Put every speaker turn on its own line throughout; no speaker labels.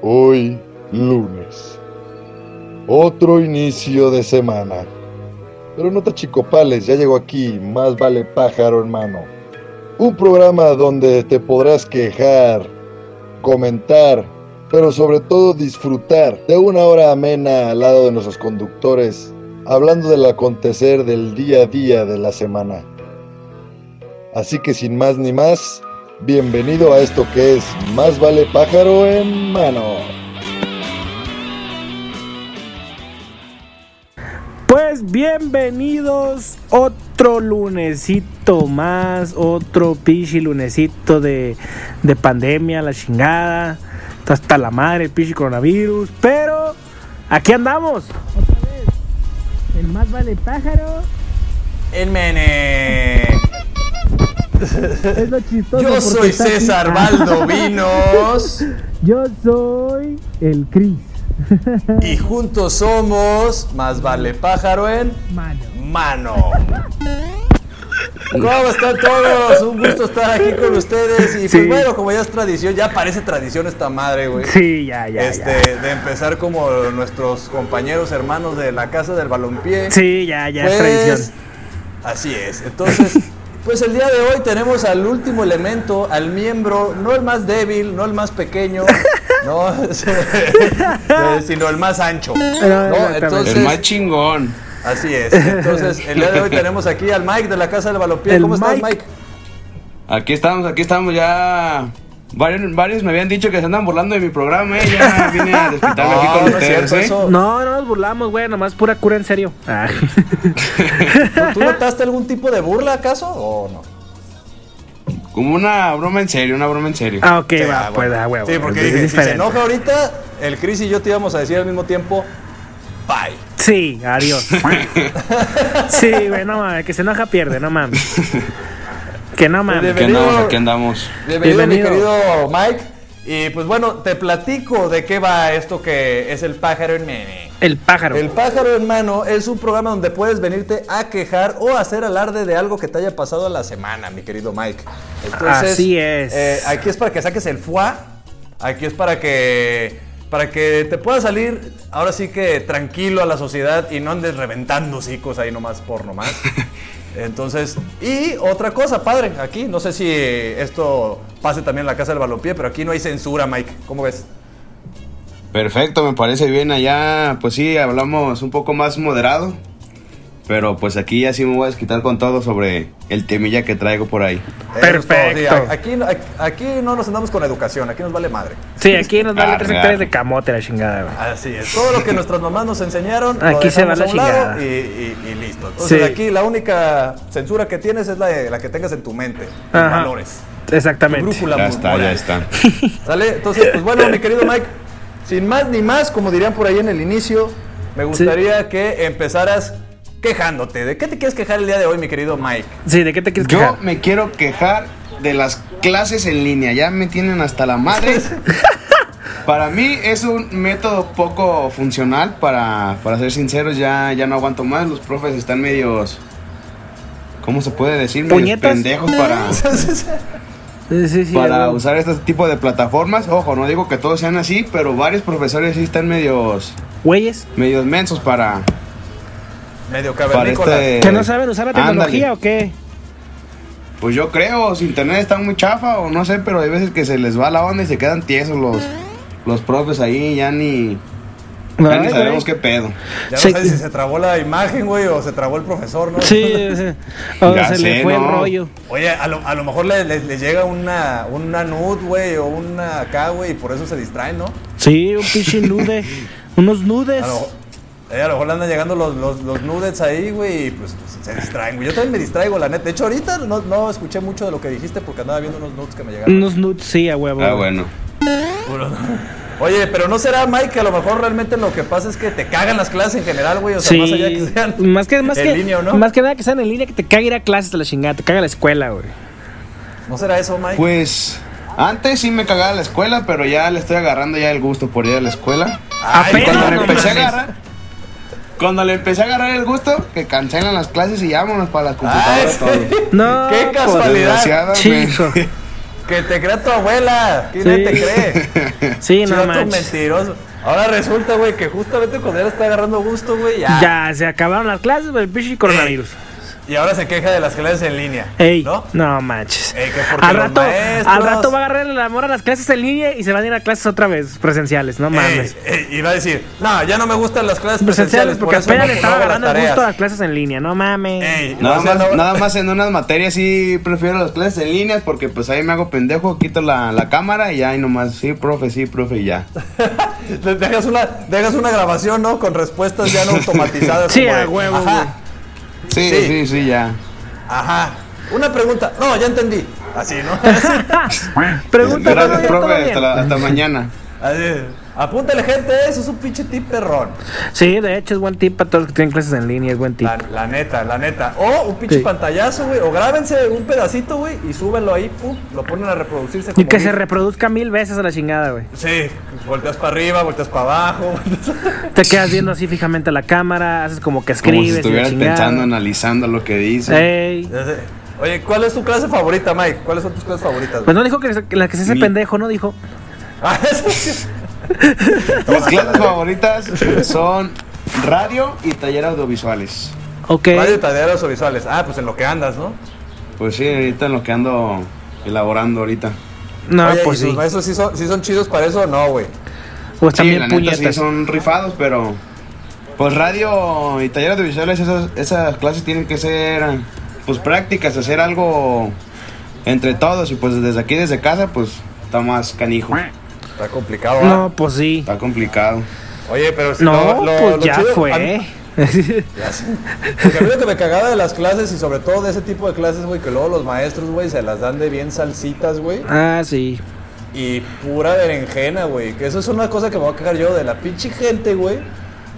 Hoy, lunes. Otro inicio de semana. Pero no te achicopales, ya llegó aquí, más vale pájaro hermano. Un programa donde te podrás quejar, comentar, pero sobre todo disfrutar de una hora amena al lado de nuestros conductores, hablando del acontecer del día a día de la semana. Así que sin más ni más, bienvenido a esto que es Más vale pájaro en mano.
Bienvenidos otro lunesito más, otro pichi lunesito de, de pandemia, la chingada, está hasta la madre el pichi coronavirus, pero aquí andamos. Otra vez, el más vale pájaro.
El mene.
Es lo chistoso.
Yo soy. César Valdovinos
Yo soy el Cris.
Y juntos somos Más vale pájaro en
Mano.
mano. ¿Cómo están todos? Un gusto estar aquí con ustedes. Y pues
Sí.
bueno, como ya es tradición, ya parece tradición esta madre, güey.
Sí, ya, ya,
este, de empezar como nuestros compañeros hermanos de la casa del balompié.
ya. Sí, ya, ya es
Pues,
tradición.
Así es. Entonces, pues el día de hoy tenemos al último elemento, al miembro, no el más débil, no el más pequeño, no, sino el más ancho. ¿no? Entonces,
El más chingón.
así es. Entonces, el día de hoy tenemos aquí al Mike de la Casa del Balompié. ¿Cómo estás,
Mike.
Mike?
Aquí estamos, aquí estamos ya. Varios, varios me habían dicho que se andan burlando de mi programa, eh. Ya vine a desquitarme aquí con
no es
ustedes,
cierto
eh.
eso.
No, no nos burlamos, güey, nomás pura cura en serio. Ah.
¿Tú, tú notaste algún tipo de burla acaso o no?
Como una broma en serio, una broma en serio.
Ah, ok,
Sí,
va,
ah,
pues, ah, huevo.
Sí, porque dije, si se enoja ahorita, el Chris y yo te íbamos a decir al mismo tiempo, bye.
Sí, adiós. sí, güey, no mames, que se enoja pierde, no mames. Que no mames.
Aquí andamos, aquí andamos.
Bienvenido,
Bienvenido.
mi querido Mike. Y pues bueno, te platico de qué va esto que es el pájaro en mene.
El pájaro.
El pájaro en mano es un programa donde puedes venirte a quejar o hacer alarde de algo que te haya pasado a la semana, mi querido Mike.
Así es.
eh, aquí es para que saques el fuá. Aquí es para que para que te puedas salir ahora sí que tranquilo a la sociedad y no andes reventando hocicos ahí nomás por nomás. Entonces, y otra cosa, padre, aquí, no sé si esto pase también en la casa del balompié, pero aquí no hay censura, Mike. ¿Cómo ves?
Perfecto, me parece bien. Allá, pues sí, hablamos un poco más moderado. Pero pues aquí ya sí me voy a desquitar con todo sobre el temilla que traigo por ahí.
Sí,
Perfecto.
aquí, no- aquí no nos andamos con educación, aquí nos vale madre.
Sí, aquí nos vale
Arre,
tres hectáreas de camote la chingada, güey.
Así es. Todo lo que nuestras mamás nos enseñaron, lo
Aquí se va la chingada.
y, y- y listo. Entonces
Sí.
aquí la única censura que tienes es la, de- la que tengas en tu mente, tus valores. Tu
Exactamente.
brújula
Ya está,
moral.
ya está.
¿Sale? Entonces, pues bueno, mi querido Mike, sin más ni más, como dirían por ahí en el inicio, me gustaría que empezaras quejándote. ¿De qué te quieres quejar el día de hoy, mi querido Mike?
Sí, ¿de qué te quieres
Yo
quejar?
me quiero quejar de las clases en línea. Ya me tienen hasta la madre. Para mí es un método poco funcional, para, para ser sinceros, ya, ya no aguanto más. Los profes están medios, ¿cómo se puede decir? Medios
¿Puñetas?
pendejos para,
Sí, sí, sí.
para usar este tipo de plataformas. Ojo, no digo que todos sean así, pero varios profesores sí están medios,
Güeyes,
medios mensos para,
Medio cavernícola.
este...
¿que no saben usar la tecnología
Ándale.
o qué?
Pues yo creo, si internet está muy chafa o no sé, pero hay veces que se les va la onda y se quedan tiesos los, los profes ahí, ya ni, ya ni sabemos qué pedo.
Ya no
Sí.
sé si se trabó la imagen, güey, o se trabó el profesor, ¿no?
Sí, sí. O
Ya
se le fue el rollo.
Oye, a lo, a lo mejor le, le- le llega una, una nud, güey, o una acá, güey, y por eso se distraen, ¿no?
Sí, un pinche nude. Unos nudes.
A lo, eh, a lo mejor le andan llegando los, los, los nudes ahí, güey, y pues, se distraen, güey. Yo también me distraigo, la neta. De hecho, ahorita no, no escuché mucho de lo que dijiste porque andaba viendo unos nudes que me llegaron.
Unos nudes, sí, a huevo.
Ah, bueno.
Oye, pero no será, Mike, que a lo mejor realmente lo que pasa es que te cagan las clases en general, güey. O sea,
Sí,
más allá que sean
más que, más
en
que,
línea, ¿o no?
más que nada que sean en línea, que te caga ir a clases de la chingada, te caga la escuela, güey.
¿No será eso, Mike?
Pues antes sí me cagaba la escuela, pero ya le estoy agarrando ya el gusto por ir a la escuela.
Ay,
apenas,
cuando
no
empecé a agarrar, cuando le empecé a agarrar el gusto, que cancelan las clases y vámonos para las
Ay,
computadoras
sí.
todo.
No,
Qué casualidad.
Chico.
Que te crea tu abuela. ¿Quién
Sí.
te cree?
Sí, no manches.
mentiroso. Ahora resulta, güey, que justamente cuando él está agarrando gusto, güey, ya.
Ya, se acabaron las clases del pinche coronavirus.
Y ahora se queja de las clases en línea.
Ey,
¿No?
no manches.
Ey, que porque
al, rato,
maestros-
al rato va a agarrar el amor a las clases en línea y se van a ir a clases otra vez, presenciales, no mames.
Ey, ey, y va a decir, no, ya no me gustan las clases
presenciales,
presenciales. por
porque
eso
apenas le estaba agarrando el
tareas".
gusto a las clases en línea, no mames.
Ey,
Nada más,
no-
nada más en unas materias sí prefiero las clases en líneas porque pues ahí me hago pendejo, quito la, la cámara y ahí nomás, sí, profe, sí, profe, y ya.
Dejas una, dejas una grabación, ¿no? Con respuestas ya no automatizadas.
Sí,
como
a huevo,
Ajá,
Sí,
Sí.
sí, sí, ya.
ajá. Una pregunta. No, ya entendí. Así, ¿no?
Pregunta,
Gracias, profe,
¿Todo
hasta, la- hasta mañana.
Así. Apúntale, gente, eso es un pinche tip perrón.
Sí, de hecho es buen tip para todos los que tienen clases en línea, es buen tip.
La, la neta, la neta. O un pinche
Sí.
pantallazo, güey. O grábense un pedacito, güey, y súbenlo ahí, pum, lo ponen a reproducirse.
Y
como
que se reproduzca mil veces a la chingada, güey.
Sí, volteas para arriba, volteas para abajo.
Te quedas viendo así fijamente a la cámara, haces como que
Como
escribes.
si
y la
estuvieras
chingada.
pensando, analizando lo que dice.
Ey.
Oye, ¿cuál es tu clase favorita, Mike? ¿Cuáles son tus clases favoritas?
Pues
güey?
no dijo que, que la que se hace
Mi-
pendejo, ¿no? Dijo.
Ah, eso sí.
Mis clases favoritas son radio y taller audiovisuales.
Ok.
Radio y talleres o visuales. Ah, pues en lo que andas, ¿no?
Pues sí, ahorita en lo que ando elaborando ahorita.
No,
Oye,
pues
¿y tus
sí.
maestros sí son, sí son chidos para eso o no, güey?
Pues
Sí,
también
la neta sí son rifados, pero pues radio y taller audiovisuales, esas, esas clases tienen que ser pues prácticas, hacer algo entre todos y pues desde aquí, desde casa, pues está más canijo,
Está complicado, ¿ah?
No, pues sí.
está complicado.
Oye, pero si
No,
lo- lo-
pues
lo
ya
chido-
fue.
a mí- Ya sé. Porque a mí lo que me cagaba de las clases y sobre todo de ese tipo de clases, güey, que luego los maestros, güey, se las dan de bien salsitas, güey.
ah, sí.
Y pura berenjena, güey. Que eso es una cosa que me voy a cagar yo de la pinche gente, güey.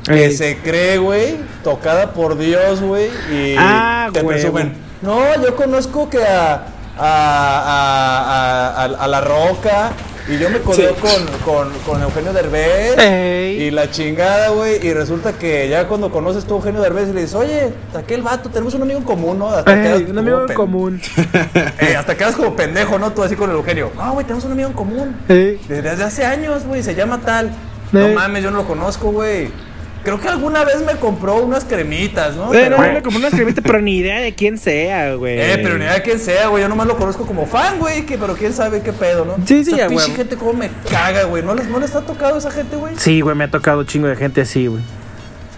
Que
Ey.
se cree, güey, tocada por Dios, güey. Y
Ah,
te
güey.
presumen. No, yo conozco que a, a, a, a, a- a La Roca. Y yo me codeo con, con, con Eugenio Derbez.
Ey.
Y la chingada, güey. Y resulta que ya cuando conoces tú a Eugenio Derbez y le dices, oye, aquel vato, tenemos un amigo en común, ¿no? Hasta
Ey,
quedas
un amigo en común.
Eh, hasta quedas como pendejo, ¿no? Tú así con el Eugenio. No, güey, tenemos un amigo en común.
Ey.
Desde hace años, güey, se llama tal. No mames, yo no lo conozco, güey. Creo que alguna vez me compró unas cremitas, ¿no?
Pero
Pero,
me compré una cremita, pero ni idea de quién sea, güey.
eh, pero ni idea de quién sea, güey. Yo nomás lo conozco como fan, güey. Que, pero quién sabe qué pedo, ¿no?
Sí, sí,
Esa
a
pinche gente cómo me caga, güey. ¿No les, ¿No les ha tocado esa gente, güey?
Sí, güey, me ha tocado un chingo de gente así, güey.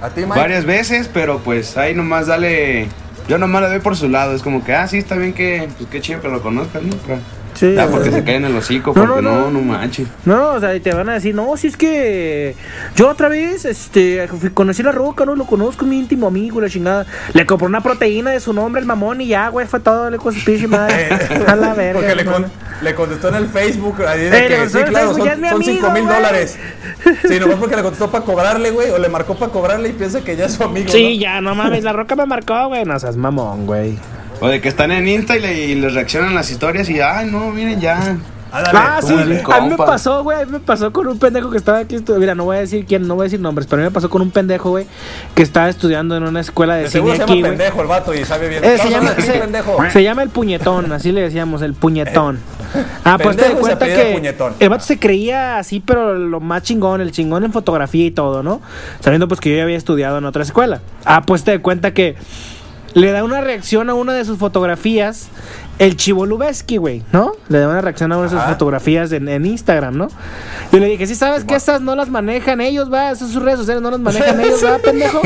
A ti, Mike.
Varias veces, pero pues ahí nomás dale, yo nomás le doy por su lado, es como que, ah, sí, está bien que, pues qué chido que lo conozcas, ¿no? Pero-
Sí. Güey.
porque se caen en el hocico,
No,
porque
no,
no,
no.
no, manches.
No, o sea, y te van a decir, no, si es que yo otra vez, este, fui- conocí la roca, no lo conozco, mi íntimo amigo, la chingada. Le compró una proteína de su nombre, el mamón, y ya, güey, fue todo, le con su pinche madre.
Eh,
a la verga.
Porque le, con- le contestó en el Facebook. Ahí
Eh, le
que, sí, claro,
Facebook,
son,
ya es mi
son
amigo,
5 mil dólares. Sí, nomás porque le contestó para cobrarle, güey. O le marcó para cobrarle y piensa que ya es su amigo.
Sí,
¿no?
ya, no mames, la roca me marcó, güey, no seas mamón, güey.
O de que están en Insta y, le, y les reaccionan las historias y, ay, no, miren, ya.
Ándale,
Ah, sí, a mí me pasó, güey, a mí me pasó con un pendejo que estaba aquí, mira, no voy a decir quién, no voy a decir nombres, pero a mí me pasó con un pendejo, güey, que estaba estudiando en una escuela de,
De
cine
seguro se
aquí,
llama pendejo el vato y sabe bien.
Eh, se, llama, se,
pendejo.
se llama el puñetón, así le decíamos, el puñetón. Ah, pues te das cuenta que
Puñetón.
el vato se creía así, pero lo más chingón, el chingón en fotografía y todo, ¿no? Sabiendo pues que yo ya había estudiado en otra escuela. Ah, pues te das cuenta que le da una reacción a una de sus fotografías el Chivo Lubeski, güey, ¿no? Le da una reacción a una de sus fotografías en, en Instagram, ¿no? Yo le dije, sí, sabes que esas no las manejan ellos, va, esas sus redes sociales no las manejan ellos, va, pendejo.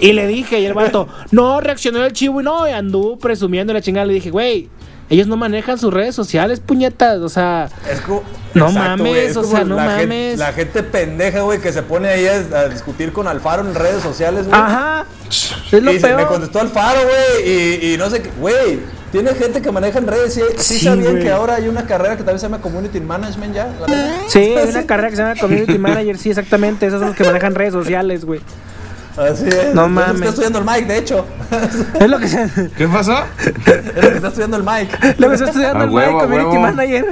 Y le dije, y el vato, no, reaccionó el Chivo y no, y anduvo presumiendo la chingada. Le dije, güey, ellos no manejan sus redes sociales, puñetas, o sea,
Es como-
No
Exacto,
mames,
es
o sea, no mames.
Gente, la gente pendeja, güey, que se pone ahí a, a discutir con Alfaro en redes sociales, güey.
ajá, es
Y
lo
me
peor.
contestó Alfaro, güey, y, y no sé qué. Güey, tiene gente que maneja en redes. Sí, sí,
Sí,
sabían que ahora hay una carrera que también se llama Community Management ya. la?
Sí, hay una carrera que se llama Community Manager, sí, exactamente, esos son los que manejan redes sociales, güey.
Así es.
No
Es lo que
mames.
Está estudiando el Mike, de hecho.
Es lo que se...
¿Qué pasó?
es lo que está estudiando el Mike.
Lo que está estudiando
A
el
huevo,
Mike, Community
huevo.
Manager.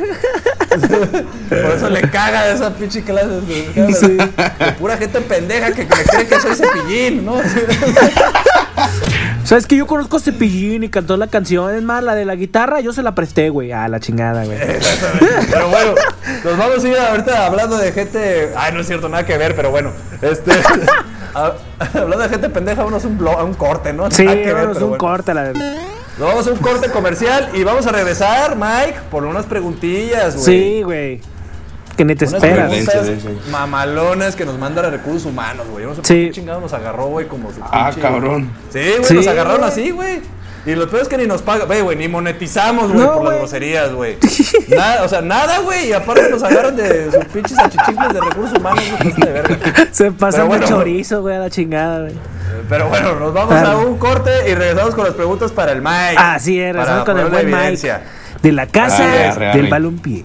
Por eso le caga esa pinche clase de,
Sí.
de pura gente pendeja que, que me cree que soy cepillín, ¿no?
¿Sabes que yo conozco a Cepillín y cantó la canción? Es más, la de la guitarra yo se la presté, güey. A la chingada, güey.
Pero bueno, nos vamos a ir ahorita hablando de gente. Ay, no es cierto, nada que ver, pero bueno. Este. a- hablando de gente pendeja, vamos a un, a un corte, ¿no?
Sí, vamos,
pero
un
bueno.
corte, la verdad.
Nos vamos a un corte comercial y vamos a regresar, Mike, por unas preguntillas, güey.
Sí, güey. Que ni te
Unas
esperas.
preguntas
Sí, sí, sí.
mamalonas que nos mandan a recursos humanos, güey. Yo no sé
Sí.
por qué chingados nos agarró, güey, como su
Ah,
pinche-
cabrón.
Sí, güey,
Sí,
nos agarraron
güey.
así, güey. Y lo peor es que ni nos pagan, güey, güey, ni monetizamos, güey,
No,
por las
güey.
groserías, güey. Nada, o sea, nada, güey, y aparte nos agarran de sus pinches achichincles de recursos humanos, güey, de verga.
Se pasa
Pero
un
bueno.
chorizo, güey, a la chingada, güey.
Pero bueno, nos vamos a un corte y regresamos con las preguntas para el Mike.
Así es,
para
regresamos con el
poner
buen
la
Mike.
evidencia.
De la casa
Arre, arre, arre.
del balompié.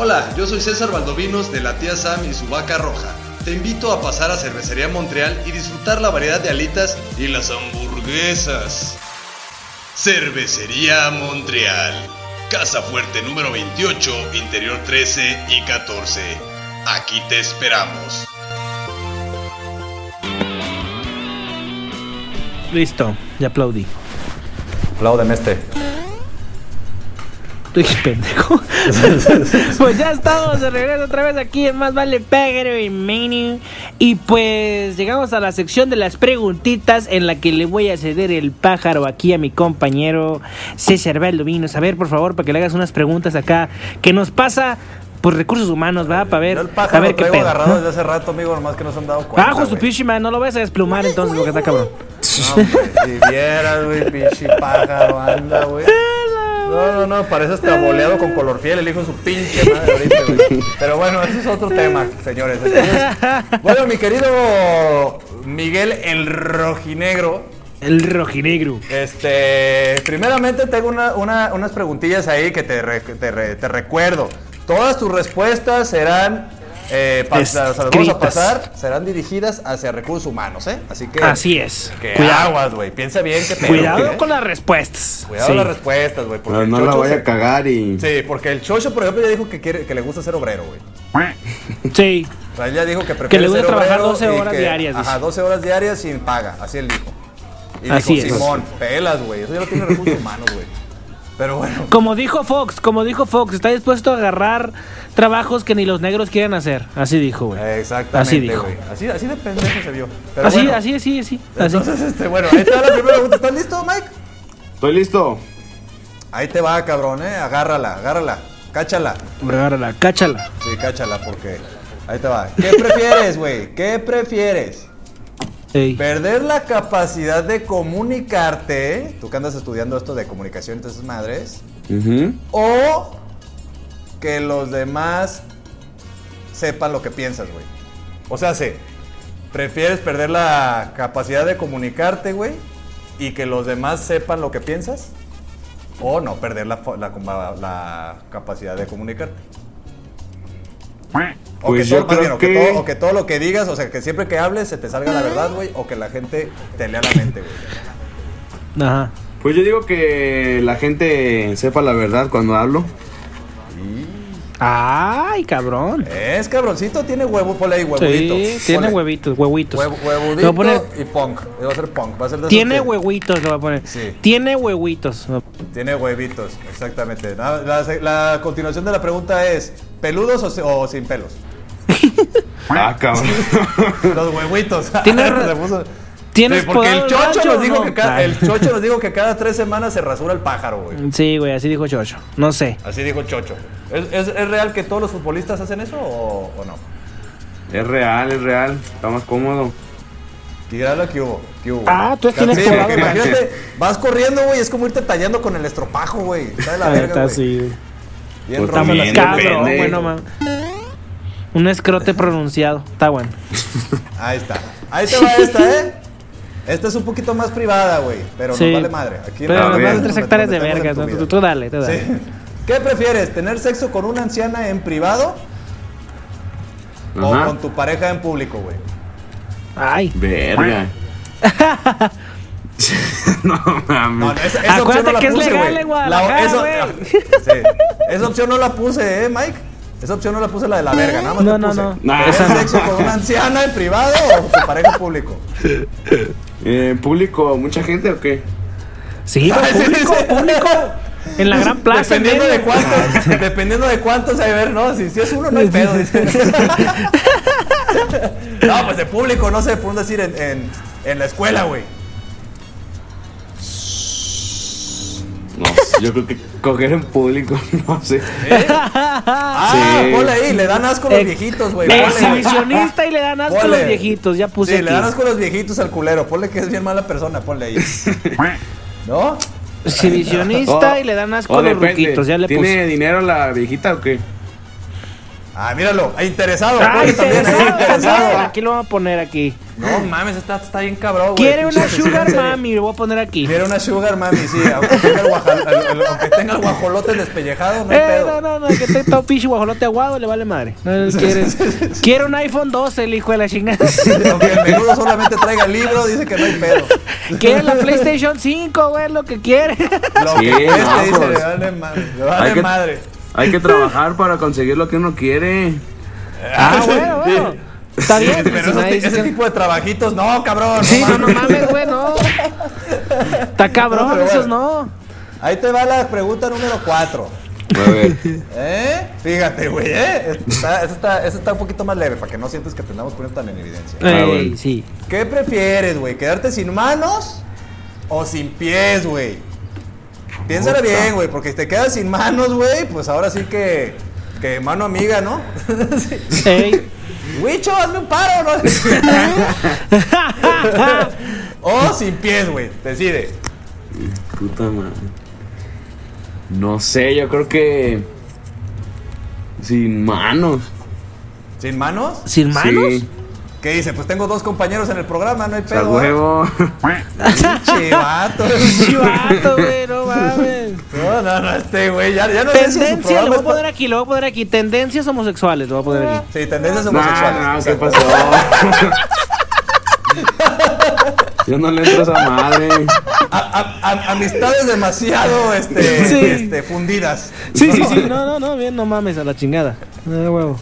Hola, yo soy César Valdovinos de la tía Sam y su vaca roja. Te invito a pasar a Cervecería Montreal y disfrutar la variedad de alitas y las hamburguesas. Cervecería Montreal. Casa Fuerte número 28, interior 13 y 14. Aquí te esperamos.
Listo, ya aplaudí.
Apláudeme este.
Estoy pendejo. pues ya estamos de regreso otra vez aquí en Más Vale Pájaro y Menu. Y pues llegamos a la sección de las preguntitas en la que le voy a ceder el pájaro aquí a mi compañero César Valdovinos. A ver, por favor, para que le hagas unas preguntas acá. que nos pasa por recursos humanos, ¿verdad? Para ver,
Yo el
para
pájaro
ver
lo
qué pedo.
agarrado desde hace rato, amigo, nomás que no se han dado cuenta.
Bajo su
güey.
pinche man, no lo vayas a desplumar entonces porque está cabrón.
No, si vieras, güey, pinche pájaro, anda, güey. No, no, no, parece hasta boleado con color fiel, el hijo de su pinche madre ahorita, güey. Pero bueno, ese es otro tema, señores. Entonces, bueno, mi querido Miguel el Rojinegro,
El rojinegro.
este, primeramente tengo una- una- unas preguntillas ahí que te, re- te re- te recuerdo. Todas tus respuestas serán, eh, las vamos a pasar, serán dirigidas hacia recursos humanos, ¿eh? Así que...
Así es.
Que
Cuidado,
aguas, güey. Piensa bien que pedo,
cuidado
¿eh?
con las respuestas.
Cuidado
Sí.
las respuestas, güey. el
no la
se-
a cagar y.
Sí, porque el Chocho, por ejemplo, ya dijo que quiere, que le gusta ser obrero, güey.
Sí.
O sea, él ya dijo que prefiere
le gusta
ser
trabajar
obrero
12
y
horas
que-
diarias, dice.
Ajá, 12 horas diarias sin paga. Así él dijo. Y
Así
dijo,
es.
Simón, pelas, güey. Eso ya lo tiene recursos humanos, güey. Pero bueno.
Como dijo Fox, como dijo Fox, está dispuesto a agarrar trabajos que ni los negros quieren hacer. Así dijo, güey.
Exactamente,
Así dijo.
güey. Así, así de pendejo se vio. Pero
Así,
bueno,
así, así, así. así.
Entonces, este, bueno, ahí te va la primera pregunta. ¿Estás listo, Mike?
Estoy listo.
Ahí te va, cabrón, eh. Agárrala, agárrala. Cáchala.
Agárrala, cáchala.
Sí, cáchala, porque. Ahí te va. ¿Qué prefieres, güey? ¿Qué prefieres?
Ey.
Perder la capacidad de comunicarte. Tú que andas estudiando esto de comunicación entre esas madres. O que los demás sepan lo que piensas, güey. O sea, sí. ¿Prefieres perder la capacidad de comunicarte, güey? Y que los demás sepan lo que piensas? O no perder la, fo- la, la- la capacidad de comunicarte. O,
Pues
que
yo
todo, más bien,
creo
o que
que-
todo- o que todo lo que digas, o sea, que siempre que hables se te salga la verdad, güey. O que la gente te lea la mente, güey.
Ajá.
Pues yo digo que la gente sepa la verdad cuando hablo.
Ay, cabrón.
Es cabroncito, tiene huevo, ponle ahí huevudito.
Sí, tiene
Ponle.
huevitos, huevitos.
Huevo,
Le voy
huevudito
a poner-
y punk. Va a ser punk. Va a ser de
Tiene huevitos, le voy a poner.
Sí.
Tiene huevitos.
Tiene huevitos, exactamente. La, la- la continuación de la pregunta es: ¿peludos o, si- o sin pelos?
Ah, cabrón.
Los huevitos.
Tiene ra-
Se puso-
¿Tienes
Sí, porque el chocho, nos dijo
no?
que cada,
Ay.
el chocho nos dijo que cada tres semanas se rasura el pájaro, güey.
Sí, güey, así dijo Chocho. No sé.
Así dijo Chocho. ¿Es, es, es real que todos los futbolistas hacen eso o, o no?
Es real, es real. Está más cómodo.
Tíralo que hubo. ¿Qué hubo?
Ah, tú tienes güey.
imagínate, vas corriendo, güey, es como irte tallando con el estropajo, güey. Está de la verga,
neta,
güey.
sí, güey.
Bien
Pues también.
Cabrón, bueno, man. Un escrote pronunciado. Está bueno.
Ahí está. Ahí te va esta, ¿eh? Esta es un poquito más privada, güey. Pero
Sí.
nos vale madre. Aquí
Pero vale
nos
tres hectáreas de verga. ¿no? Tú, tú dale, tú dale.
Sí. ¿Qué prefieres? ¿Tener sexo con una anciana en privado o con tu pareja en público, güey?
Ay.
Verga. no mames.
No, no, esa, esa opción
Acuérdate
no
que es legal
güey.
en Guadalajara,
La- eso-
güey.
sí. Esa opción no la puse, ¿eh, Mike? Esa opción no la puse la de la verga, nada más
No,
te
no,
puse.
no.
Nah.
¿Tener
Esa no.
sexo con una anciana en privado o con tu pareja en público?
Eh, ¿Público, mucha gente o qué?
Sí,
Ay, sí,
público,
sí.
público. En la gran plaza. en
Dependiendo de cuántos, dependiendo de cuántos hay ver, ¿no? Si, si es uno, no hay pedo. no, pues de público, no sé, por decir en, en, en la escuela, güey.
No, yo creo que coger en público, no sé.
Ah,
Sí.
ponle ahí, le dan asco a los
Ex-
viejitos, güey. ponle.
Exhibicionista y le dan asco a los viejitos. Ya puse
Sí,
aquí.
le dan asco a los viejitos al culero. Ponle que es bien mala persona, ponle ahí. ¿No?
Exhibicionista
Oh,
y le dan asco
oh,
a los ruquitos. Ya le
¿Tiene
puse.
dinero la viejita o qué?
Ah, míralo, interesado.
Ah,
también
interesado,
interesado.
Aquí lo vamos a poner aquí.
No mames, está, está bien cabrón, güey.
Quiere una sugar mami. Lo voy a poner aquí.
Quiere una sugar mami, sí. Aunque tenga el, guajal- el- el- aunque tenga el guajolote despellejado, no hay
Eh,
pedo.
no, no, no, que esté todo pinche guajolote aguado, le vale madre. No, quiere, quiere un iPhone 12, el hijo de la chingada.
Aunque el menudo solamente traiga el libro, dice que no hay pedo.
quiere la PlayStation 5, güey, lo que quiere.
Lo
Sí,
que
no,
dice,
pues.
le vale madre. Le vale
Hay que-
madre.
Hay que trabajar para conseguir lo que uno quiere.
Ah, bueno, bueno. Está bien.
Pero
pues,
esos ese tipo de trabajitos, no, cabrón.
Sí, no, no mames, güey, no. Está cabrón,
No,
esos no.
Ahí te va la pregunta número 4.
A ver.
¿Eh? Fíjate, güey, ¿eh? Está, esa, está, un poquito más leve, para que no sientes que te andamos poniendo tan en evidencia.
Ah,
Ey, sí.
¿Qué prefieres, güey? ¿Quedarte sin manos o sin pies, güey? Piénsala
Puta.
bien, güey, porque si te quedas sin manos, güey, pues ahora sí que, que mano amiga, ¿no? Sí. Hazme un paro, ¿no? o sin pies, güey, decide.
Puta madre. No sé, yo creo que. Sin manos.
¿Sin manos?
¿Sin manos?
Sí.
¿Qué dice? Pues tengo dos compañeros en el programa, no hay pedo.
huevo.
Chivato.
Chivato, güey, no mames.
No, no, no, este güey, ya, ya no sé si su
Tendencia,
programa
lo voy a poner aquí, lo voy a poner aquí. Tendencias homosexuales, lo voy a poner aquí.
Sí, tendencias
No,
homosexuales.
no, ¿qué
exacto.
pasó? Yo no le entro a esa madre.
A- a- a- amistades demasiado este,
Sí.
este, fundidas.
Sí, sí, sí. No, no, no, bien, no mames, a la chingada. No, huevo.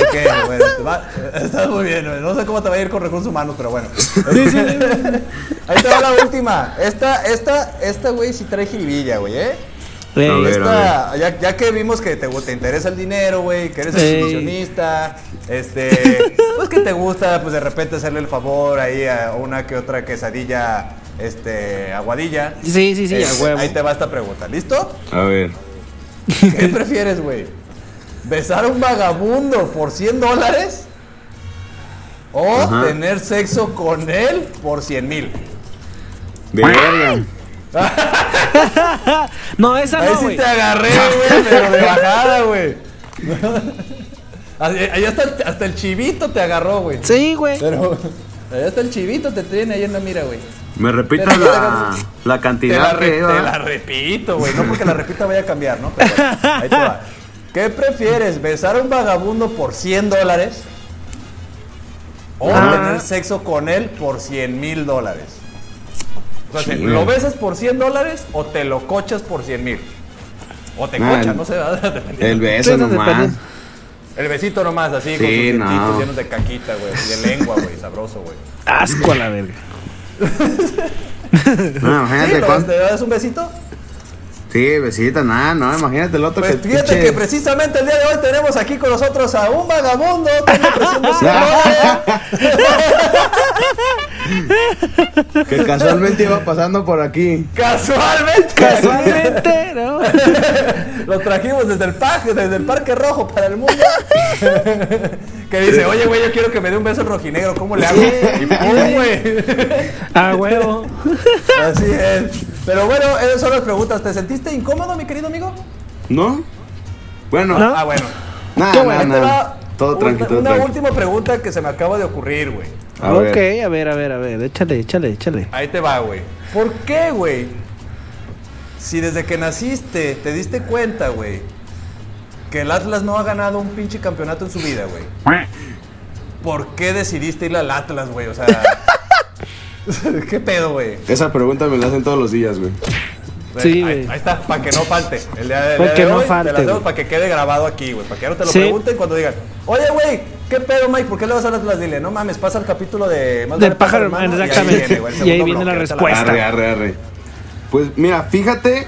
Ok, bueno, te va- está muy bien. güey. No sé cómo te va a ir con recursos humanos, pero bueno. Ahí te va la última. Esta, esta, esta, güey, sí trae jiribilla, güey, ¿eh?
Ey,
A ver.
Esta, ya, ya que vimos que te, te interesa el dinero, güey, que eres exhibicionista, este, pues que te gusta, pues de repente hacerle el favor ahí a una que otra quesadilla, este, aguadilla.
Sí, sí, sí, a
Este,
huevo.
Ahí te va esta pregunta, ¿listo?
A ver.
¿Qué prefieres, güey? ¿Besar a un vagabundo por 100 dólares? ¿O
Ajá.
tener sexo con él por 100 mil?
Verga.
No, esa
Ahí
no,
sí
güey.
te agarré, güey, pero de bajada, güey. Ahí ahí hasta, el- hasta el chivito te agarró, güey.
Sí, güey.
Pero ahí hasta el chivito te tiene ahí en la mira, güey.
Me repitas la, la
Te
cantidad
la, re-
que
te la repito, güey. No porque la repita vaya a cambiar, ¿no? Pero bueno, ahí te va. ¿Qué prefieres? ¿Besar a un vagabundo por 100 dólares? ¿O
Ah.
tener sexo con él por 100 mil dólares? O sea. ¿lo besas por 100 dólares o te lo cochas por 100 mil? O te cochas, no sé.
El beso
Sí, no,
nomás.
El besito nomás, así, con sus
Sí, no.
llenos de caquita, güey. De lengua, güey, sabroso, güey.
Asco a la verga.
No,
¿Sí?
imagínate
¿Lo-
cuánto.
¿Te das un besito?
Sí, besita, nada, no, imagínate el otro
Pues
que
fíjate que precisamente el día de hoy tenemos aquí con nosotros a un vagabundo. dólares.
que casualmente iba pasando por aquí.
Casualmente.
Casualmente, ¿no?
Lo trajimos desde el parque, desde el Parque Rojo para el mundo. que dice, oye, güey, yo quiero que me dé un beso rojinegro, ¿cómo le hago? Y pum, güey.
A huevo.
Así es. Pero bueno, esas son las preguntas. ¿Te sentiste incómodo, mi querido amigo?
¿No? Bueno,
¿No?
Ah, bueno.
nada,
Qué
nada,
bueno.
Va
Todo
una-
tranquilo,
Una
tranquilo.
última pregunta que se me acaba de ocurrir, güey.
A
ok,
ver.
a ver, a ver, a ver. Échale, échale, échale.
Ahí te va, güey. ¿Por qué, güey? Si desde que naciste te diste cuenta, güey, que el Atlas no ha ganado un pinche campeonato en su vida, güey. ¿Por qué decidiste ir al Atlas, güey? O sea, ¿qué pedo, güey?
Esa pregunta me la hacen todos los días, güey.
Sí,
ahí,
güey.
ahí está, para que no falte. El día, el día
que
de
no
hoy
falte,
te la para que quede grabado aquí, güey. Para que ya no te lo
Sí.
pregunten cuando digan, oye, güey, ¿qué pedo, Mike? ¿Por qué le vas al Atlas? Dile, no mames, pasa el capítulo de... Más
Del pájaro,
hermano", y ahí
exactamente.
viene, el
Y ahí
segundo
viene la
bloque, ahorita
respuesta.
Arre, arre, arre. Pues mira, fíjate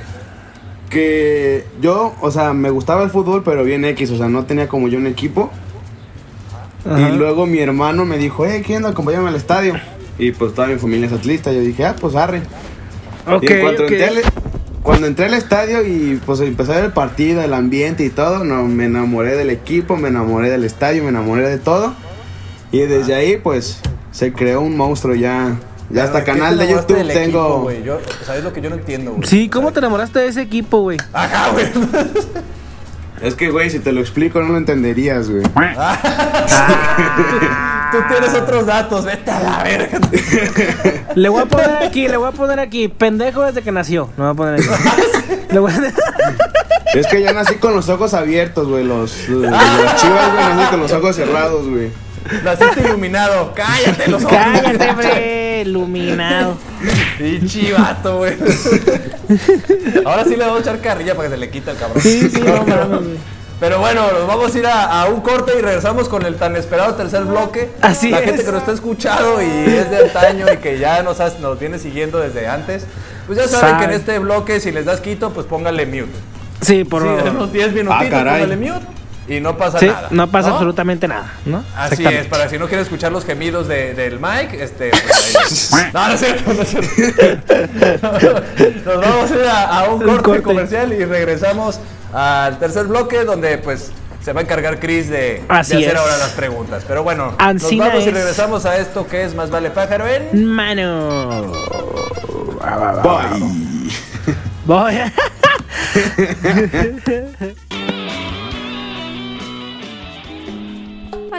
que yo, o sea, me gustaba el fútbol, pero bien X, o sea, no tenía como yo un equipo.
Ajá.
Y luego mi hermano me dijo, eh, ¿quién onda? Acompáñame al estadio. Y pues toda mi familia es atlista. Yo dije, ah, pues arre.
Ok,
y en cuanto,
ok.
entré al, cuando entré al estadio y pues empecé a ver el partido, el ambiente y todo, no, me enamoré del equipo, me enamoré del estadio, me enamoré de todo. Y desde ahí, pues, se creó un monstruo ya. Ya hasta
¿Por qué
canal
te
de YouTube
equipo,
tengo.
Yo, ¿Sabes lo que yo no entiendo, güey?
Sí, ¿cómo te enamoraste de ese equipo, güey?
Ajá, güey.
es que, güey, si te lo explico no lo entenderías, güey.
Tú tienes otros datos, vete a la verga.
Le voy a poner aquí, le voy a poner aquí. Pendejo desde que nació. No voy a poner aquí. Le voy a-
Es que yo nací con los ojos abiertos, güey. Los, chivas, güey, nací con los ojos cerrados, güey.
Naciste iluminado. Cállate los ojos.
Cállate, hombre. Iluminado.
Pinche vato, güey. Ahora sí le vamos a echar carrilla para que se le quita el cabrón.
Sí, sí, no mames, güey.
Pero bueno, nos vamos a ir a, a un corte y regresamos con el tan esperado tercer bloque.
Así
La
es.
gente que nos está escuchando y es de antaño y que ya nos, has- nos viene siguiendo desde antes. Pues ya saben que en este bloque, si les das quito, pues póngale mute.
Sí, por
Sí,
favor.
unos 10 minutitos,
Ah,
póngale mute y no pasa
Sí,
nada.
no pasa absolutamente nada, ¿no?
Así es, para si no quieren escuchar los gemidos de- del Mike, este. pues, ahí- no, no es cierto, no es cierto. Nos vamos a ir a, a un corte,
corte.
comercial y regresamos al tercer bloque donde pues se va a encargar Chris de, hacer
es.
ahora las preguntas. Pero bueno,
Ancina
nos vamos y
es.
regresamos a esto que es Más Vale Pájaro en.
Mano.
Bye.
Voy.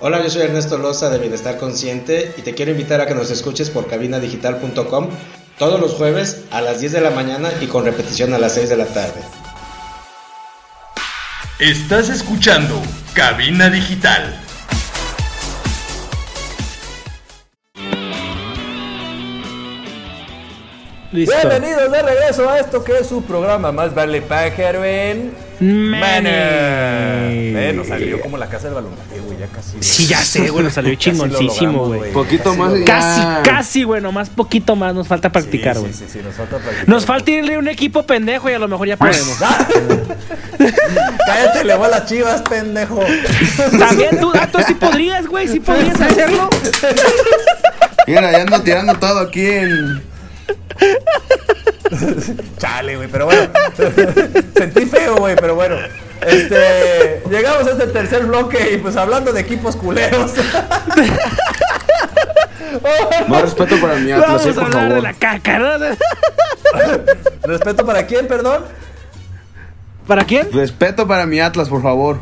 Hola, yo soy Ernesto Loza de Bienestar Consciente y te quiero invitar a que nos escuches por cabinadigital.com todos los jueves a las 10 de la mañana y con repetición a las 6 de la tarde.
Estás escuchando Cabina Digital.
Listo.
Bienvenidos de regreso a esto que es su programa Más Vale Pájaro en.
Mane.
Eh, nos salió como la casa del balón. güey, ya casi. güey.
Sí, ya sé, güey, nos salió chingoncísimo, güey.
Poquito
Casi
más
lo.
Casi, casi, güey, nomás poquito más nos falta practicar,
Sí,
güey.
Sí, sí, sí, nos falta practicar.
Nos falta irle a un equipo pendejo y a lo mejor ya podemos.
Cállate, le voy a las chivas, pendejo.
También tú, Dato, sí podrías, güey, sí podrías hacerlo.
Mira, ya ando tirando todo aquí en.
Chale, güey, pero bueno. Sentí feo, güey, pero bueno. Este, llegamos a este tercer bloque y pues hablando de equipos culeros.
Más respeto para mi Atlas,
Vamos
eh,
a
por
hablar de
favor.
la caca, ¿no?
¿Respeto para quién, perdón?
¿Para quién?
Respeto para mi Atlas, por favor.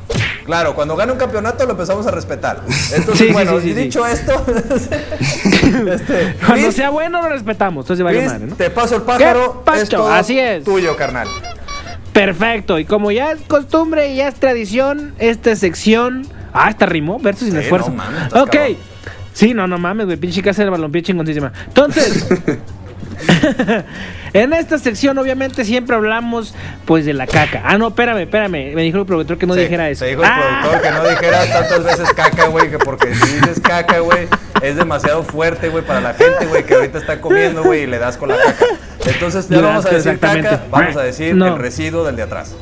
Claro, cuando gana un campeonato lo empezamos a respetar. Entonces,
Sí,
bueno,
sí,
dicho esto, este,
Cuando
Chris,
sea bueno lo respetamos, entonces vale
Chris,
madre, ¿no?
te paso el pájaro.
¿Qué, Pacho?
es todo
Así es.
Tuyo, carnal.
Perfecto, y como ya es costumbre y ya es tradición, esta sección. Ah, esta rimó, verso sin esfuerzo.
no mames,
ok.
cabrón.
Sí, no, no mames, güey, pinche casa del balompié chingoncísima. Entonces, en esta sección obviamente siempre hablamos pues de la caca. Ah, no, espérame, espérame. Me dijo el productor que no
Sí,
dijera eso.
Te dijo el
Ah.
productor que no dijera tantas veces caca, güey, que porque si dices caca, güey, es demasiado fuerte, güey, para la gente, güey, que ahorita está comiendo, güey, y le das con la caca. Entonces ya no vamos a decir caca, vamos a decir
No.
el residuo del de atrás.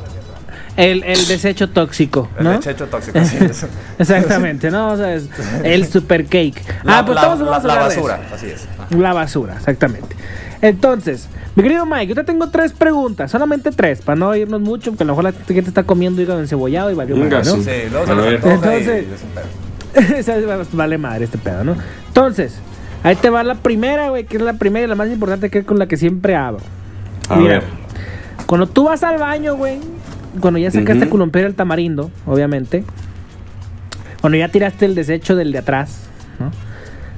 El, el desecho tóxico,
El
¿no?
desecho tóxico, así es.
Exactamente, ¿no? O sea, es el super cake.
La,
ah, pues
la-
todos
la-
vamos a
la
de
basura,
eso.
así es.
La basura, exactamente. Entonces, mi querido Mike, yo te tengo tres preguntas, solamente tres, para no irnos mucho, porque a lo mejor la gente está comiendo hígado encebollado y valió
Venga,
madre, ¿no?
sí.
Sí, luego se
ver.
Entonces- vale madre este pedo, ¿no? Entonces, ahí te va la primera, güey, que es la primera y la más importante, que es con la que siempre abro.
A
Mira,
ver.
Cuando tú vas al baño, güey, cuando ya sacaste
Ujú.
culumpero el tamarindo, obviamente, cuando ya tiraste el desecho del de atrás, ¿no?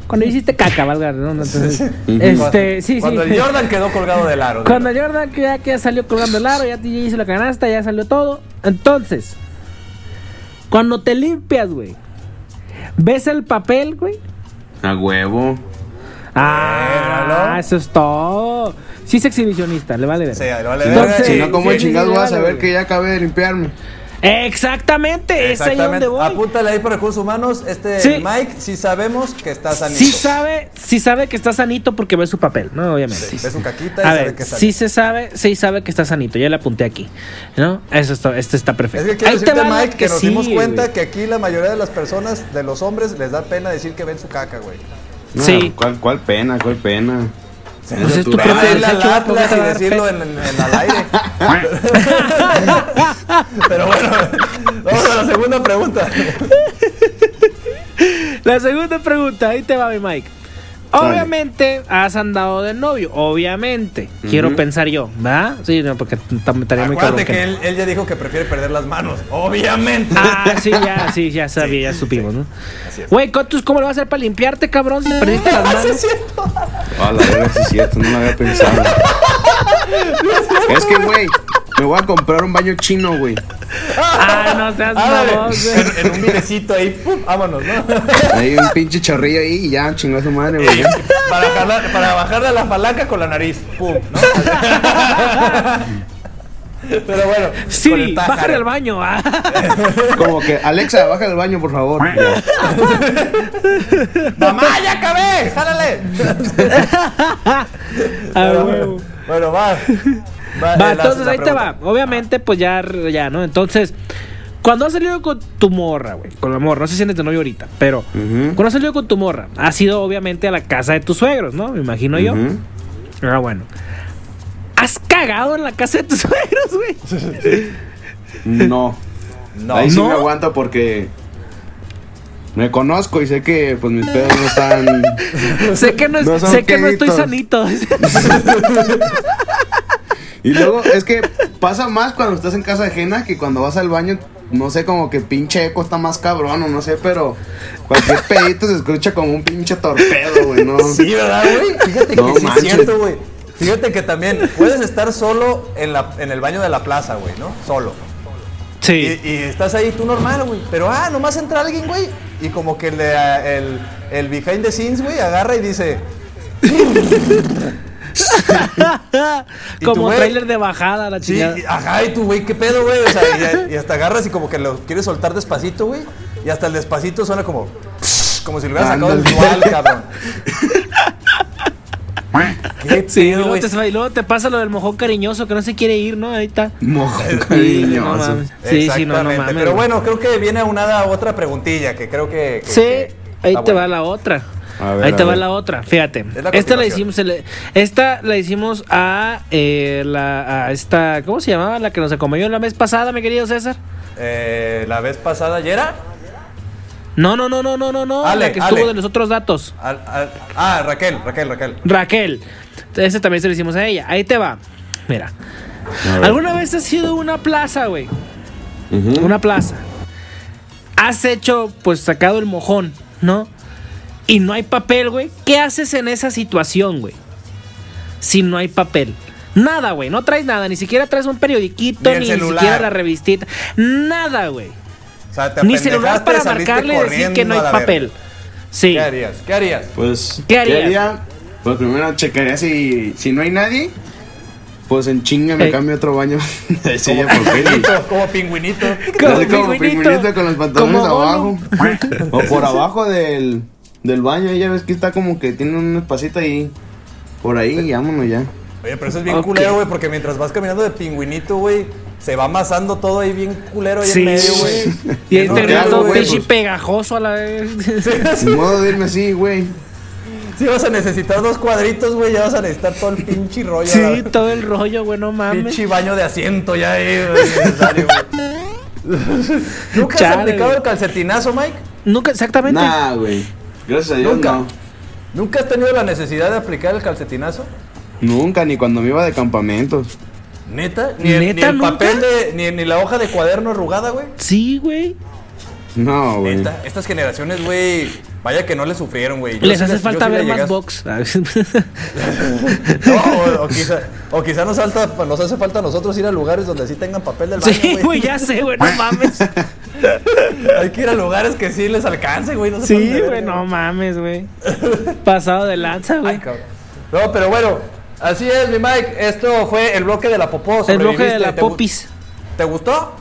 Cuando hiciste caca, valga, ¿no? Entonces, este, sí,
Cuando
sí.
el Jordan quedó colgado del aro.
Cuando Jordan que ya, que ya salió colgando el aro, ya, te- ya hizo la canasta, ya salió todo. Entonces, cuando te limpias, güey, ¿ves el papel, güey?
A huevo.
Ah, eso es todo. Sí es exhibicionista, le vale ver.
Sí, le vale
no,
Entonces-
si no, ¿cómo
sí,
chingados
sí,
voy a
vale, güey.
que ya acabé de limpiarme?
Exactamente, es ahí donde voy.
Apúntale ahí por recursos humanos. Este
Sí.
Mike, si sabemos que está sanito.
Sí sabe, sí sabe que está sanito porque ve su papel, ¿no? Obviamente.
Sí, ve su caquita y
A
sabe
ver,
que está
sí se sabe, sí sabe que está sanito. Ya le apunté aquí, ¿no? Eso está, este está
Es
perfecto.
que quiero
Ahí te
decirte, Mike, que, nos
sí,
dimos cuenta
güey.
que aquí la mayoría de las personas, de los hombres, les da pena decir que ven su caca, güey.
No,
Sí.
¿cuál, ¿Cuál pena? ¿Cuál pena?
Pues es tu
natural.
propio
Traerle al
desecho, ¿por qué
Atlas
te va a
y decirlo en, en- en al aire. Pero bueno, vamos a la segunda pregunta.
La segunda pregunta, ahí te va mi Mike. Obviamente has andado de novio, obviamente. Quiero pensar yo, ¿verdad? Sí, no, porque estaría muy cabrón
Acuérdate que
no.
él, él ya dijo que prefiere perder las manos. Obviamente.
Ah, sí, ya, sí, ya sabía, ya supimos, ¿no?
Así es.
Güey, Cotus, ¿cómo lo vas a hacer para limpiarte, cabrón? Si perdiste las manos.
Ah, la verdad, sí es cierto, no lo había pensado. es que, güey, me voy a comprar un baño chino, güey.
Ah, no seas
Ándale,
mamón, güey.
en, en un videcito ahí, ¡pum! vámonos, ¿no?
Hay un pinche chorrillo ahí y ya, chingó a su madre, güey.
para, jalar- para bajarle a la palanca con la nariz, ¡pum! ¿no? Pero bueno,
Sí, bájale al baño. ah.
Como que, Alexa, baja del baño, por favor.
¡Mamá, ya acabé! ¡Jálale! Pero bueno, va. Va,
Va,
la-
entonces ahí te va. Obviamente, pues ya, ya, ¿no? Entonces, cuando has salido con tu morra, güey, con la morra, no sé si eres de novio ahorita, pero cuando has salido con tu morra, has ido obviamente a la casa de tus suegros, ¿no? Me imagino yo. Ah, bueno. ¿Has cagado en la casa de tus suegros, güey?
No.
No.
Ahí sí
¿No?
me aguanto porque me conozco y sé que pues mis pedos no están.
sé que no, es-
No
sé que no estoy sanito.
Y luego es que pasa más cuando estás en casa ajena que cuando vas al baño, no sé, como que pinche eco está más cabrón o no sé, pero cualquier pedito se escucha como un pinche torpedo, güey, ¿no?
Sí, ¿verdad, güey? Fíjate
No
que sí es cierto, güey. Fíjate que también puedes estar solo en, la, en el baño de la plaza, güey, ¿no? Solo.
Sí.
y estás ahí tú normal, güey. Pero, ah, nomás entra alguien, güey. Y como que el, de- el, el behind the scenes, güey, agarra y dice... ¿Y tú,
Como trailer de bajada, la
Sí,
chingada.
y- ajá, y tú, güey, ¿qué pedo, güey? O sea, y, y hasta agarras y como que lo quieres soltar despacito, güey. Y hasta el despacito suena como... Como si lo hubieras sacado del dual, cabrón. ¿Qué
Sí, y luego, te, y luego te pasa lo del mojón cariñoso que no se quiere ir, ¿no? Ahí está. No
cariñoso.
mames. Sí, sí, no, no mames.
Pero bueno, creo que viene aunada otra preguntilla que creo que. que-
Sí,
que
ahí te
buena.
va la otra.
Ver,
Ahí te va la otra, fíjate.
Es la
Esta la hicimos, esta la hicimos a, eh, la, a esta, ¿cómo se llamaba? La que nos acompañó la vez pasada, mi querido César.
Eh, la vez pasada, ¿ya era?
No, no, no, no, no, no, no.
Ale,
la que estuvo
Ale.
de los otros datos.
Al- al- ah, Raquel, Raquel, Raquel.
Raquel. Ese también se lo hicimos a ella. Ahí te va. Mira. ¿Alguna vez has sido una plaza, güey? Una plaza. Has hecho, pues, sacado el mojón, ¿no? Y no hay papel, güey. ¿Qué haces en esa situación, güey? Si no hay papel. Nada, güey. No traes nada. Ni siquiera traes un periodiquito,
Ni el
ni,
celular.
siquiera la revistita. Nada, güey.
Sea, te
Ni celular para marcarle y decir que no hay papel. Sí.
¿Qué harías? ¿Qué harías?
Pues,
¿Qué harías?
haría? Pues primero checaría si, si no hay nadie. Pues en chinga me
Eh.
cambio otro baño de silla
Como
por peli.
pingüinito, como pingüinito.
Así como pingüinito con los pantalones
Como
abajo. o por abajo del, del baño. ahí Ya ves que está como que tiene un espacito ahí. Por ahí, y vámonos ya.
Oye, pero eso es bien
Ok.
culero, güey, porque mientras vas caminando de pingüinito, güey, se va amasando todo ahí bien culero ahí
Sí,
en medio, güey.
Y ahí termina
¿qué
todo pinche pegajoso a la vez.
Sin modo de irme así, güey.
Si vas a necesitar dos cuadritos, güey, ya vas a necesitar todo el pinche rollo.
Sí,
la-
todo el rollo, güey, no mames.
Pinche baño de asiento ya ahí, güey, necesario, güey. ¿Nunca has aplicado el calcetinazo, Mike?
Nunca, exactamente.
Nah, güey. Gracias a Dios,
Nunca.
no.
¿Nunca has tenido la necesidad de aplicar el calcetinazo?
Nunca, ni cuando me iba de campamentos.
¿Neta? ¿Ni el, ni
¿Neta,
el
nunca?
papel de. Ni, ni la hoja de cuaderno arrugada, güey?
Sí, güey.
No, güey.
Estas generaciones, güey, vaya que no le sufrieron, güey.
Les
sí
hace falta
sí
ver más box.
No, o, o quizá, o quizá nos, falta, nos hace falta a nosotros ir a lugares donde sí tengan papel del baño,
sí, güey, ya sé, güey, no mames.
Hay que ir a lugares que sí les alcance, güey. No
Sí, güey, no mames, güey. Pasado de lanza, güey.
No, pero bueno, así es, mi Mike. Esto fue el bloque de la popó.
El bloque de la
¿Te gu-
popis.
¿Te gustó?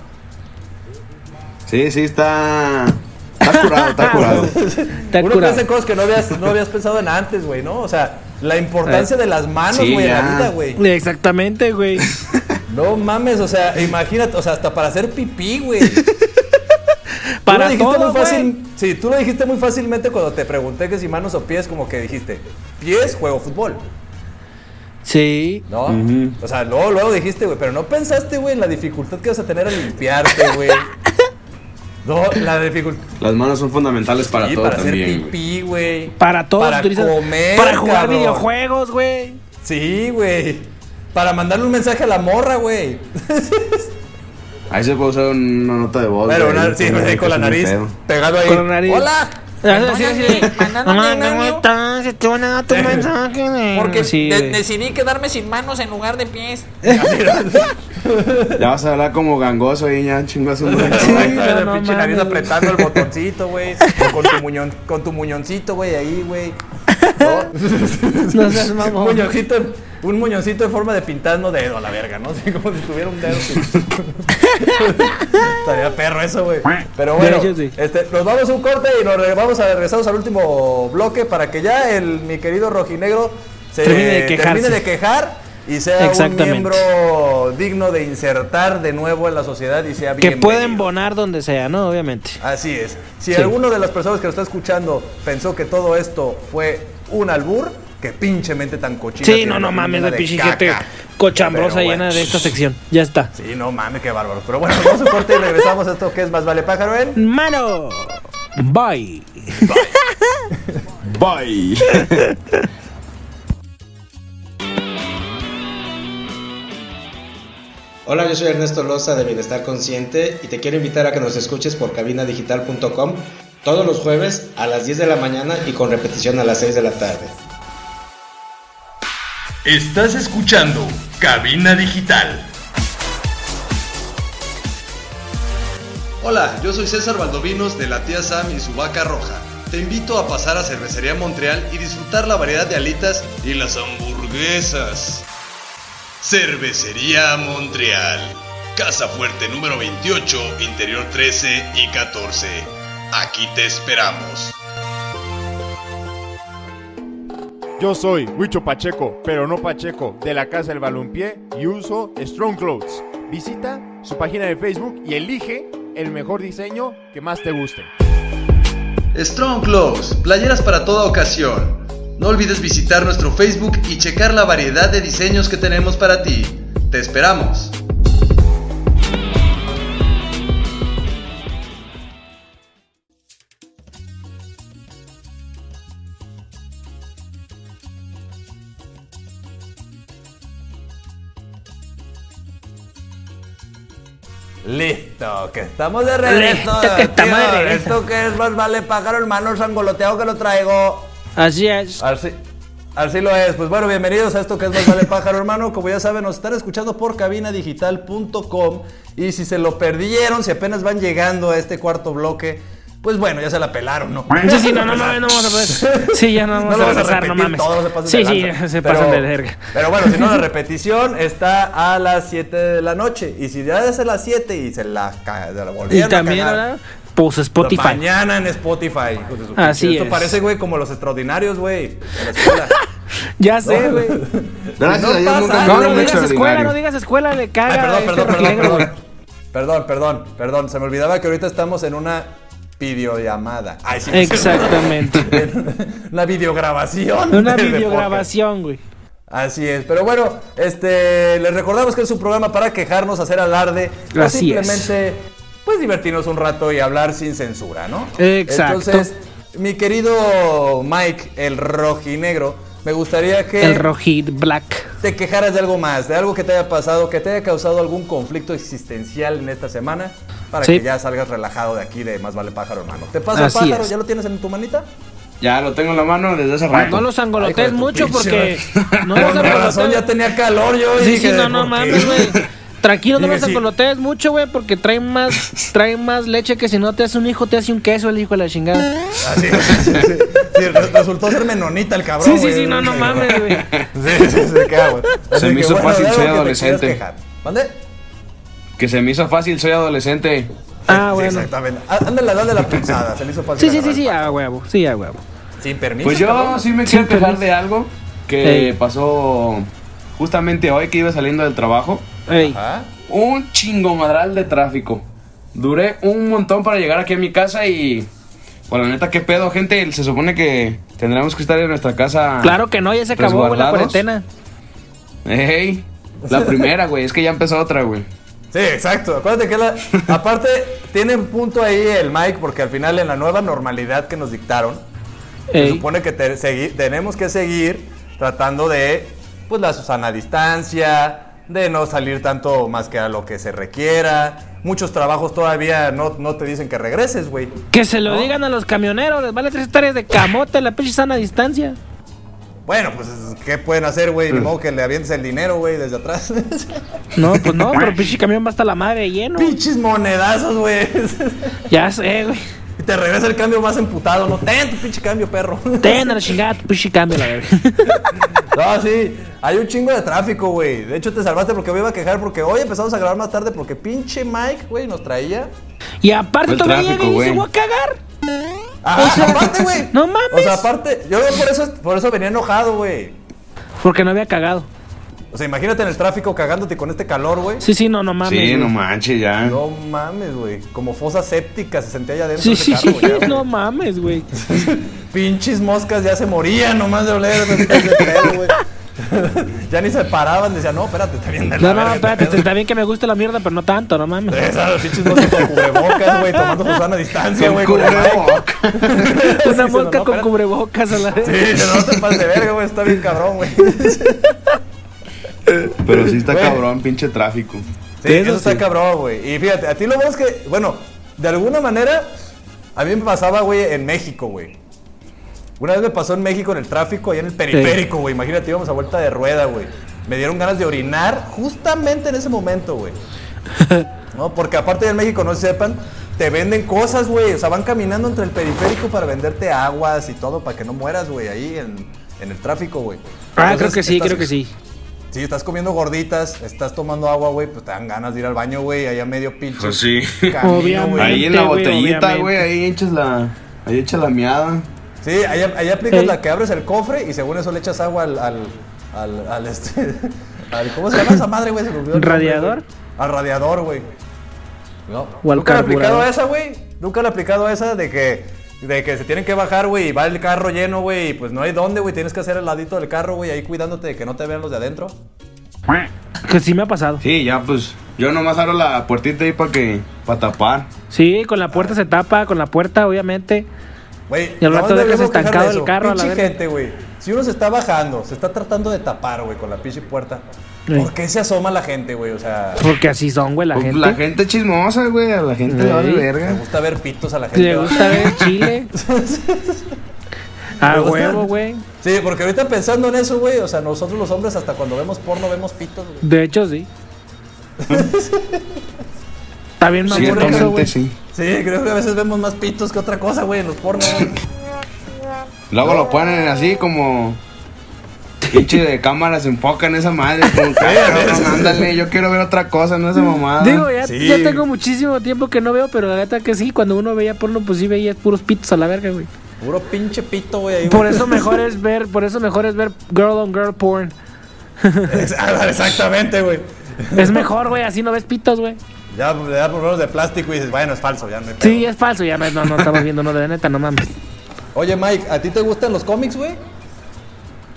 Sí, sí, está. Está curado, está curado.
Uno
curado.
piensa en cosas que no habías, no habías pensado en antes, güey, ¿no? O sea, la importancia de las manos,
Sí,
güey, en la vida, güey.
Exactamente, güey.
No mames, o sea, imagínate, o sea, hasta para hacer pipí, güey.
Para
tú lo
todo,
muy fácil. Sí, tú lo dijiste muy fácilmente cuando te pregunté que si manos o pies, como que dijiste, pies, juego fútbol.
Sí.
¿No? O sea, luego, luego dijiste, güey, pero no pensaste, güey, en la dificultad que vas a tener al limpiarte, güey. No, la dificultad.
Las manos son fundamentales para
Sí,
todo
para hacer
también, güey.
pipí, güey.
Para todo.
Para
utilizas-
comer,
Para jugar
cabrón.
videojuegos, güey.
Sí, güey. Para mandarle un mensaje a la morra, güey.
Ahí se puede usar una nota de voz.
Pero una- sí, con la nariz pegado ahí.
Con la nariz.
Hola.
Porque
Sí,
de- decidí quedarme sin manos en lugar de pies.
Ya vas a hablar como gangoso ahí, ya chingas un
pinche nariz apretando el botoncito, güey. Con tu muñón, con tu muñoncito, güey, ahí, güey. ¿No?
No seas
un
mamón.
muñoncito, un muñoncito en forma de pintando dedo a la verga, ¿no? Así como si tuviera un dedo. Estaría perro eso, güey. Pero bueno,
De hecho, sí.
este, nos vamos a un corte y nos vamos a regresar al último bloque para que ya el mi querido rojinegro se
Termine de quejarse.
termine de quejar y sea un miembro digno de insertar de nuevo en la sociedad y sea
Que
bienvenido.
pueden bonar donde sea, ¿no? Obviamente.
Así es. Si
Sí.
alguno de las personas que lo está escuchando pensó que todo esto fue un albur, que pinche mente tan cochina.
Sí,
tiene
no, no mames, de pinche gente cochambrosa llena de esta sección. Ya está.
Sí, no mames, qué bárbaro. Pero bueno, vamos a un corte y regresamos a esto que es Más Vale Pájaro en...
Mano. Bye.
Bye.
Hola, yo soy Ernesto Loza de Bienestar Consciente y te quiero invitar a que nos escuches por cabinadigital.com todos los jueves a las 10 de la mañana y con repetición a las 6 de la tarde.
Estás escuchando Cabina Digital. Hola, yo soy César Valdovinos de la tía Sam y su vaca roja. Te invito a pasar a Cervecería Montreal y disfrutar la variedad de alitas y las hamburguesas. Cervecería Montreal. Casa Fuerte número 28, Interior 13 y 14. Aquí te esperamos.
Yo soy Huicho Pacheco, pero no Pacheco, de la Casa del Balompié y uso Strong Clothes. Visita su página de Facebook y elige el mejor diseño que más te guste.
Strong Clothes, playeras para toda ocasión. No olvides visitar nuestro Facebook y checar la variedad de diseños que tenemos para ti. Te esperamos.
Listo, que estamos de regreso.
Listo, que estamos de regreso.
Esto que es más vale pájaro, hermano sangoloteado que lo traigo.
Así es.
Así, así lo es. Pues bueno, bienvenidos a esto que es Más Vale Pájaro, hermano. Como ya saben, nos están escuchando por cabinadigital.com. Y si se lo perdieron, si apenas van llegando a este cuarto bloque, pues bueno, ya se la pelaron, ¿no?
Sí, sí, no, no mames, no vamos a poder. Sí, ya no vamos
No lo
a
vas a
pasar, no
repetir
mames.
todo, no se pasen
sí,
de
sí,
lanza.
se
Pero-
pasan de verga.
Pero bueno, si no, la repetición está a las 7 de la noche. Y si ya es a las 7 y se la, se la
Y
volvieron a
también
cagar,
ahora, pues Spotify.
Mañana en Spotify.
Así
Esto
es.
parece, güey, como los extraordinarios, güey. de la escuela.
Ya sé, güey.
Gracias
No
a Dios
pasa.
No, no digas escuela, no digas escuela, le caga.
Ay, perdón,
este
perdón, perdón, perdón.
güey.
Perdón, perdón, perdón. Se me olvidaba que ahorita estamos en una videollamada. Ay, sí.
Exactamente.
Una videograbación.
Una
de
videograbación, güey.
Así es. Pero bueno, este, les recordamos que es un programa para quejarnos, hacer alarde. O
Así es.
simplemente, pues divertirnos un rato y hablar sin censura, ¿no?
Exacto.
Entonces, mi querido Mike, el rojinegro, me gustaría que
El rojit black.
te quejaras de algo más, de algo que te haya pasado, que te haya causado algún conflicto existencial en esta semana, para
Sí.
que ya salgas relajado de aquí de Más Vale Pájaro, hermano. ¿Te pasa el
Así
pájaro?
es.
¿Ya lo tienes en tu manita?
Ya lo tengo en la mano desde hace rato.
No los angolotees mucho
pinche
porque. No los angolotees.
ya tenía calor yo. y
Sí,
dije,
sí, no, no mames, güey. Tranquilo, no
sí.
angolotees mucho, güey, porque trae más, trae más leche que si no te hace un hijo, te hace un queso el hijo de la chingada.
Así, sí, sí, sí. Sí, re- resultó ser menonita el cabrón.
Sí, sí, sí, no, no mames, güey.
Sí, sí, hago. Así
Se me hizo fácil, soy adolescente.
¿Mande?
Que se me hizo fácil, soy adolescente.
Ah,
Sí,
bueno.
exactamente. Ah, Anda en la edad de la punzada, se le hizo fácil.
Sí, sí, sí, sí, a huevo, sí, a huevo.
Sin permiso.
Pues yo
cabrón.
sí me quiero quejar de algo que pasó justamente hoy que iba saliendo del trabajo.
Ey.
Ajá.
Un chingomadral de tráfico. Duré un montón para llegar aquí a mi casa y... Pues la neta, qué pedo, gente. Se supone que tendremos que estar en nuestra casa...
Claro que no, ya se acabó güey, la cuarentena.
Ey, la primera, güey. Es que ya empezó otra, güey.
Sí, exacto. Acuérdate que la. Aparte, tiene un punto ahí el Mike, porque al final, en la nueva normalidad que nos dictaron, se supone que te- segui- tenemos que seguir tratando de, pues, la sana distancia, de no salir tanto más que a lo que se requiera. Muchos trabajos todavía no, no te dicen que regreses, güey.
Que se lo
¿No?
digan a los camioneros, les vale tres hectáreas de camote la pinche sana distancia.
Bueno, pues, ¿qué pueden hacer, güey? Ni modo que le avientes el dinero, güey, desde atrás.
No, pues no, pero pinche camión va hasta la madre lleno.
Pinches monedazos, güey.
Ya sé, güey.
Y te regresa el cambio más emputado, ¿no? Ten tu pinche cambio, perro.
Ten a la chingada tu pinche cambio, la verga.
No, sí, hay un chingo de tráfico, güey. De hecho, te salvaste porque me iba a quejar porque hoy empezamos a grabar más tarde porque pinche Mike, güey, nos traía.
Y aparte
El
todavía
tráfico,
llega y dice,
güey.
voy a cagar.
Ah,
O sea,
aparte, güey.
no mames.
O sea, aparte, yo por eso, por eso venía enojado, güey.
Porque no había cagado.
O sea, imagínate en el tráfico cagándote con este calor, güey.
Sí, sí, no, no mames.
Sí,
güey.
no manches, ya.
No mames, güey. Como fosa séptica se sentía allá adentro
Sí,
de
sí,
carro, ya,
no mames, güey.
Pinches moscas ya se morían nomás de oler güey. ya ni se paraban, decían, no, espérate, está bien. de la
No, no, espérate,
pedo".
está bien que me guste la mierda, pero no tanto, no mames.
Esas pinches moscas con cubrebocas, güey, tomando su sana distancia, güey.
Una
Sí,
mosca con cubrebocas a la vez.
Sí, no te pases de verga, güey, está bien cabrón, güey. Sí,
Pero sí está cabrón, pinche tráfico.
eso,
Eso
está
sí.
cabrón, güey. Y fíjate, a ti lo bueno es que, bueno, de alguna manera, a mí me pasaba, güey, en México, güey. Una vez me pasó en México en el tráfico, allá en el periférico, güey. Imagínate, íbamos a vuelta de rueda, güey. Me dieron ganas de orinar justamente en ese momento, güey. No, porque aparte de en México, no sepan, te venden cosas, güey. O sea, van caminando entre el periférico para venderte aguas y todo para que no mueras, güey, ahí en, en el tráfico, güey.
Ah, creo que sí,
estás-
creo que sí.
Si estás comiendo gorditas, estás tomando agua, güey, pues te dan ganas de ir al baño, güey, allá medio pinche.
Pues sí.
camino,
Obviamente.
güey.
Ahí en la botellita, güey, ahí echas la. Ahí echas la miada.
Sí, ahí, ahí aplicas la que abres el cofre y según eso le echas agua al. al, al, al este. al- ¿Cómo se llama esa madre, güey? Nombre,
¿Radiador?
Al radiador, güey. No.
O al
¿Nunca le he aplicado esa, güey? Nunca le he aplicado esa de que de que se tienen que bajar, güey, y va el carro lleno, güey, y pues no hay dónde, güey, tienes que hacer el ladito del carro, güey, ahí cuidándote de que no te vean los de adentro.
Que sí me ha pasado.
Sí, ya pues. Yo nomás abro la puertita ahí para que. para tapar.
Sí, con la puerta se tapa, con la puerta, obviamente.
Güey,
Y al rato dejas estancado
de
el carro a la
gente, güey. Si uno se está bajando, se está tratando de tapar, güey, con la pinche puerta. ¿Por qué se asoma la gente, güey? O sea,
Porque así son, güey, la
Pues,
gente.
La gente chismosa, güey. A la gente le vale verga.
gusta ver pitos a la gente.
Le gusta ver chile. A
Me gusta-
huevo, güey.
Sí, porque ahorita pensando en eso, güey, o sea, nosotros los hombres hasta cuando vemos porno vemos pitos, güey.
De hecho, sí. Está bien mamón eso, güey.
sí.
Sí, creo que a veces vemos más pitos que otra cosa, güey, en los pornos.
Luego lo ponen así como. Pinche de cámara se enfoca en esa madre. Como que, "Ay, cabrón, ándale, yo quiero ver otra cosa, no esa mamada.
Digo, ya,
Sí.
ya tengo muchísimo tiempo que no veo, pero la neta que sí, cuando uno veía porno, pues sí veía puros pitos a la verga, güey.
Puro pinche pito, güey.
Por eso mejor es ver, por eso mejor es ver girl on girl porn.
Exactamente, güey.
Es mejor, güey, así no ves pitos, güey.
Ya, ya por menos de plástico y dices, bueno, es falso, ya no.
Sí, es falso, ya no, no, no estamos viendo, no, de neta, no mames.
Oye, Mike, ¿a ti te gustan los cómics, güey?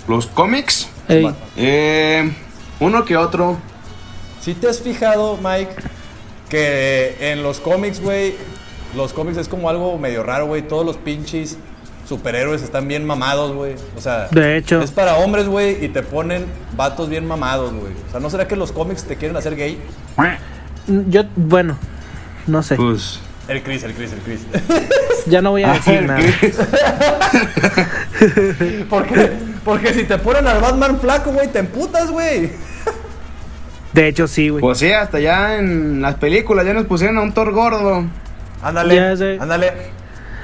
Los cómics, eh, uno que otro.
Si te has fijado, Mike, que en los cómics, güey, los cómics es como algo medio raro, güey. Todos los pinches superhéroes están bien mamados, güey. O sea,
De hecho.
es para hombres, güey, y te ponen vatos bien mamados, güey. O sea, ¿no será que los cómics te quieren hacer gay?
yo, bueno, no sé,
Pues.
El Chris, el Chris, el Chris.
ya no voy a decir nada.
porque, porque si te ponen al Batman flaco, güey, te emputas, güey.
De hecho, sí, güey.
Pues sí, hasta ya en las películas ya nos pusieron a un Thor gordo.
Ándale, ándale.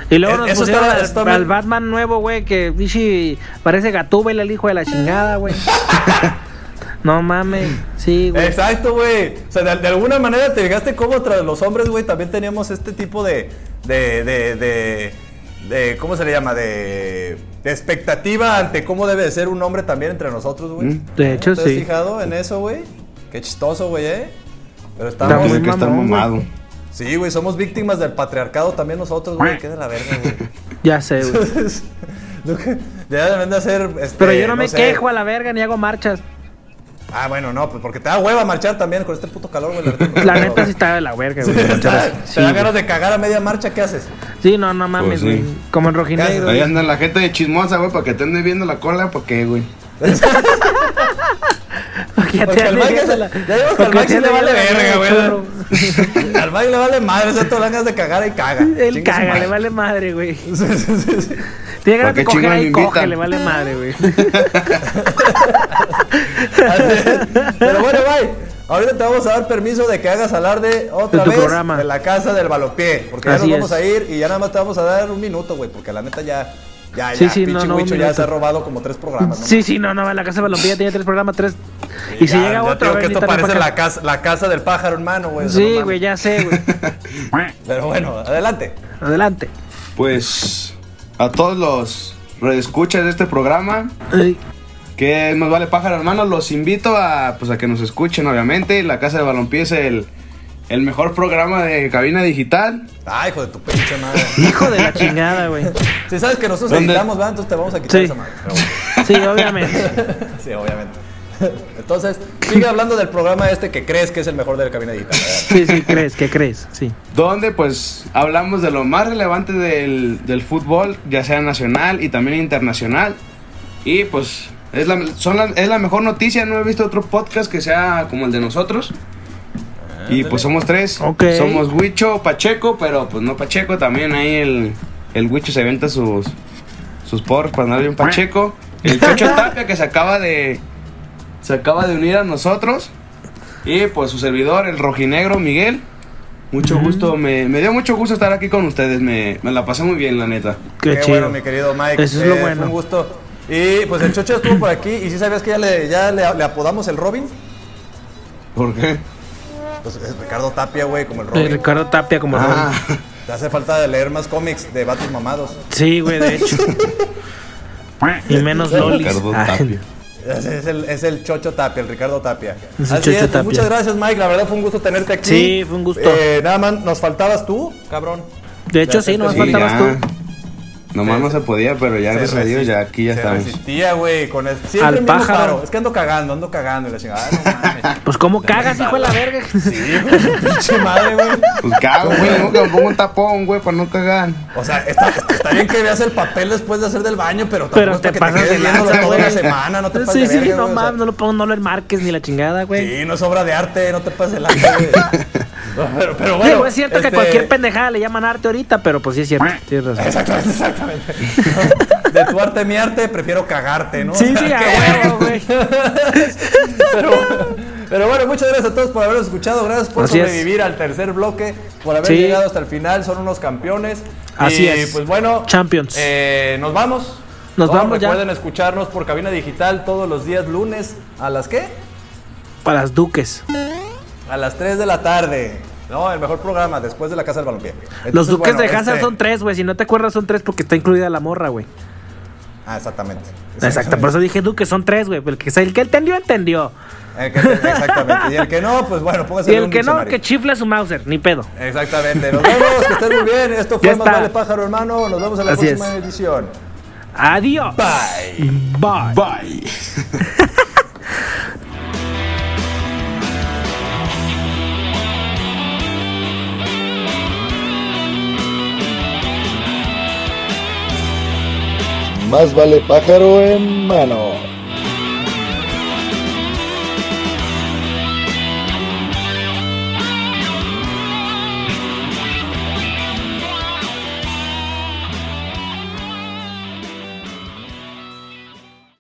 Y luego
Eh,
nos
eso
pusieron
está-
al,
está
al
bien.
Batman nuevo, güey, que bichi, parece Gatúbela, el hijo de la chingada, güey. no mames, sí, güey.
Exacto, güey. O sea, de, de alguna manera te fijaste cómo tras los hombres, güey, también teníamos este tipo de. de. de. de. De- ¿Cómo se le llama? De. de expectativa ante cómo debe de ser un hombre también entre nosotros, güey.
Mm.
De hecho,
¿Te has
sí.
fijado en eso, güey? Qué chistoso, güey, ¿eh? Pero
Está
estamos.
muy
Tiene que estar mamado.
Sí, güey, somos víctimas del patriarcado también nosotros, güey. Qué de la verga, güey.
Ya sé, güey.
Ya deben de hacer. Este,
Pero yo no me
sé.
quejo a la verga ni hago marchas.
Ah, bueno, no, pues porque te da hueva marchar también con este puto calor, güey. La neta,
La neta sí está de la verga, güey.
Te
muchas
da-
veces.
te
Sí,
da ganas de cagar a media marcha, ¿qué haces?
Sí, no, no mames,
Pues sí.
güey. Como en rojinegro.
Ahí anda la gente de chismosa, güey, para que te ande viendo la cola, ¿por qué, güey?
Porque ya
al Mike se-
la-
ya que al le vale
viendo
verga,
el
güey.
churro.
Al Mike le vale madre, o sea, las ganas de cagar y caga.
Él caga, le vale madre, güey.
Sí, sí, sí, sí.
Tiene ganas
¿Por qué
de coger ahí, coge, le vale madre, güey.
Pero bueno, bye. Ahorita te vamos a dar permiso de que hagas alarde otra vez
programa.
de la casa del balompié. Porque ya
Así
nos vamos
es.
a ir y ya nada más te vamos a dar un minuto, güey. Porque la neta ya. Ya,
Sí,
ya.
sí,
pinche
no, no,
ya se ha robado como tres programas, ¿no?
Sí, sí, no, no, la casa de Balompié tiene tres programas, tres. Y si
Ya,
llega
ya
otro, ver,
que esto parece la casa, la casa del pájaro, hermano, güey.
Sí, güey, ya sé, güey.
Pero bueno, adelante.
Adelante.
Pues a todos los redescuchas de este programa, que nos vale pájaro, hermanos, los invito a, pues, a que nos escuchen, obviamente. La Casa de Balompié es el, el mejor programa de cabina digital.
Ay, hijo de tu pinche madre.
Hijo de la chingada, güey.
Si sabes que nosotros
¿Dónde?
editamos, ¿verdad? Entonces te vamos a quitar
Sí.
esa madre. Pero bueno.
Sí, obviamente.
Sí, obviamente. Entonces, sigue hablando del programa este que crees que es el mejor de la cabina digital. ¿verdad?
Sí, sí, crees, ¿qué crees? Sí.
Donde pues hablamos de lo más relevante del, del fútbol, ya sea nacional y también internacional. Y pues es la, son la- es la mejor noticia, no he visto otro podcast que sea como el de nosotros. Y pues somos tres.
Ok.
Somos Huicho, Pacheco, pero pues no Pacheco, también ahí el, el Huicho se venta sus, sus porros para andar bien Pacheco. El Chocho Tapia que se acaba de se acaba de unir a nosotros. Y pues su servidor, el rojinegro Miguel. Mucho gusto, me, me dio mucho gusto estar aquí con ustedes, me, me la pasé muy bien, la neta.
Qué,
Qué
chido.
bueno, mi querido Mike.
Eso es lo
Eh,
bueno.
fue un gusto. Y pues el Chocho estuvo por aquí. ¿Y si sabías que ya le, ya le, le apodamos el Robin?
¿Por qué?
Pues es Ricardo Tapia, güey, como el Robin.
Ricardo Tapia como
Ah,
Robin.
Te hace falta de leer más cómics de vatos mamados.
Sí, güey, de hecho. y menos lolis.
Ricardo
Ah,
Tapia.
Es, el, es el Chocho Tapia, el Ricardo Tapia.
Es el
Así
Chocho
es, pues,
Tapia.
muchas gracias, Mike. La verdad fue un gusto tenerte aquí.
Sí, fue un gusto.
Eh, nada más, nos faltabas tú, cabrón.
De hecho, sí,
sí,
faltabas
ya.
tú.
Nomás no se podía, pero ya gracias a Dios ya aquí ya
se
estamos.
resistía, güey, con el... Siempre
Al
el
pájaro.
paro. Es que ando cagando, ando cagando y la chingada. No mames.
Pues, ¿cómo cagas, hijo de la verga?
Sí, güey, pinche madre, güey.
Pues cago, güey, nunca me pongo un tapón, güey, para no cagar.
O sea, está, está bien que veas el papel después de hacer del baño, pero tampoco
Pero te
que
pasas
te
de
quedes viéndolo toda una semana, no te pases
Sí,
de
sí,
verga,
no
güey, o sea,
mames, no lo pongo, no lo enmarques ni la chingada, güey.
Sí, no es obra de arte, no te pases de lanza, güey. Pero, pero bueno.
Digo, es cierto que
este,
cualquier pendejada le llaman arte ahorita, pero pues sí es cierto. Tienes razón.
Exactamente, exactamente. De tu arte, mi arte, prefiero cagarte, ¿no?
Sí,
O sea,
sí, güey.
pero, pero bueno, muchas gracias a todos por habernos escuchado. Gracias por
Así es.
sobrevivir al tercer bloque, por haber
Sí.
llegado hasta el final. Son unos campeones.
Así
y,
es.
pues bueno,
Champions.
eh, nos vamos.
Nos
No,
vamos ya.
Recuerden escucharnos por Cabina Digital todos los días lunes. ¿A las qué?
Para las duques.
A las 3 de la tarde. No, el mejor programa después de la Casa del Balompié.
Los duques
bueno,
de Hazard
este-
son tres, güey. Si no te acuerdas, son tres porque está incluida la morra, güey.
Ah, exactamente.
Exacto, por eso dije duques, son tres, güey. El que, el que entendió, entendió.
El que- exactamente. Y el que no, pues bueno, póngase
Y el que no, que chifle su Mauser, ni pedo.
Exactamente. Nos vemos, que estén muy bien. Esto fue Más. Vale Pájaro, hermano. Nos vemos en la
Así
próxima
es.
edición.
Adiós.
Bye.
Bye.
Bye.
Más vale pájaro en mano.